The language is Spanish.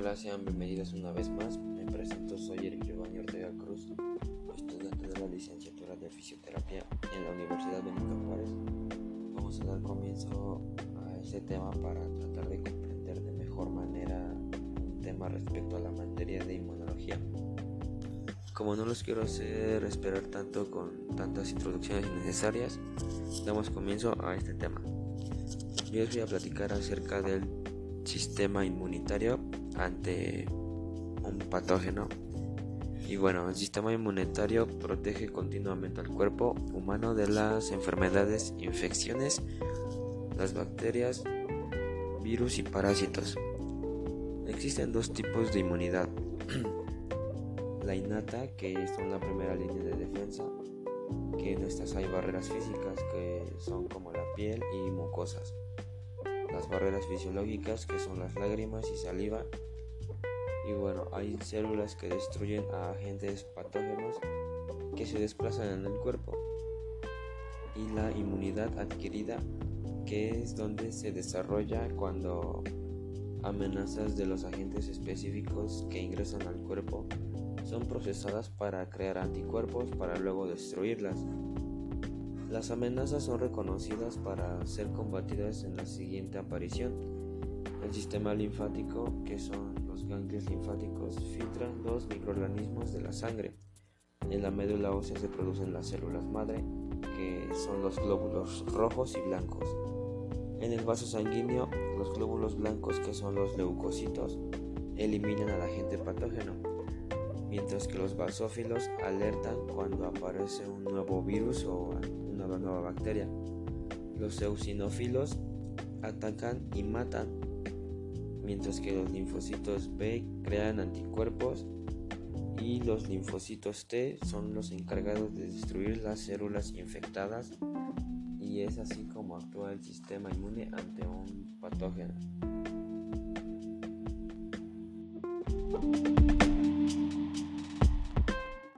Hola, sean bienvenidos una vez más. Me presento, soy Eric Giovanni Ortega Cruz, estudiante de la licenciatura de fisioterapia en la Universidad Benito Juárez. Vamos a dar comienzo a este tema para tratar de comprender de mejor manera un tema respecto a la materia de inmunología. Como no los quiero hacer esperar tanto con tantas introducciones innecesarias, damos comienzo a este tema. Yo les voy a platicar acerca del sistema inmunitario ante un patógeno. Y bueno, el sistema inmunitario protege continuamente al cuerpo humano de las enfermedades, infecciones, las bacterias, virus y parásitos. Existen dos tipos de inmunidad. la innata, que son la primera línea de defensa, que en estas hay barreras físicas que son como la piel y mucosas. Las barreras fisiológicas, que son las lágrimas y saliva, y bueno, hay células que destruyen a agentes patógenos que se desplazan en el cuerpo. Y la inmunidad adquirida, que es donde se desarrolla cuando amenazas de los agentes específicos que ingresan al cuerpo son procesadas para crear anticuerpos para luego destruirlas. Las amenazas son reconocidas para ser combatidas en la siguiente aparición. El sistema linfático, que son ganglios linfáticos filtran los microorganismos de la sangre. En la médula ósea se producen las células madre, que son los glóbulos rojos y blancos. En el vaso sanguíneo, los glóbulos blancos, que son los leucocitos, eliminan al agente patógeno, mientras que los basófilos alertan cuando aparece un nuevo virus o una nueva bacteria. Los eosinófilos atacan y matan mientras que los linfocitos B crean anticuerpos y los linfocitos T son los encargados de destruir las células infectadas y es así como actúa el sistema inmune ante un patógeno.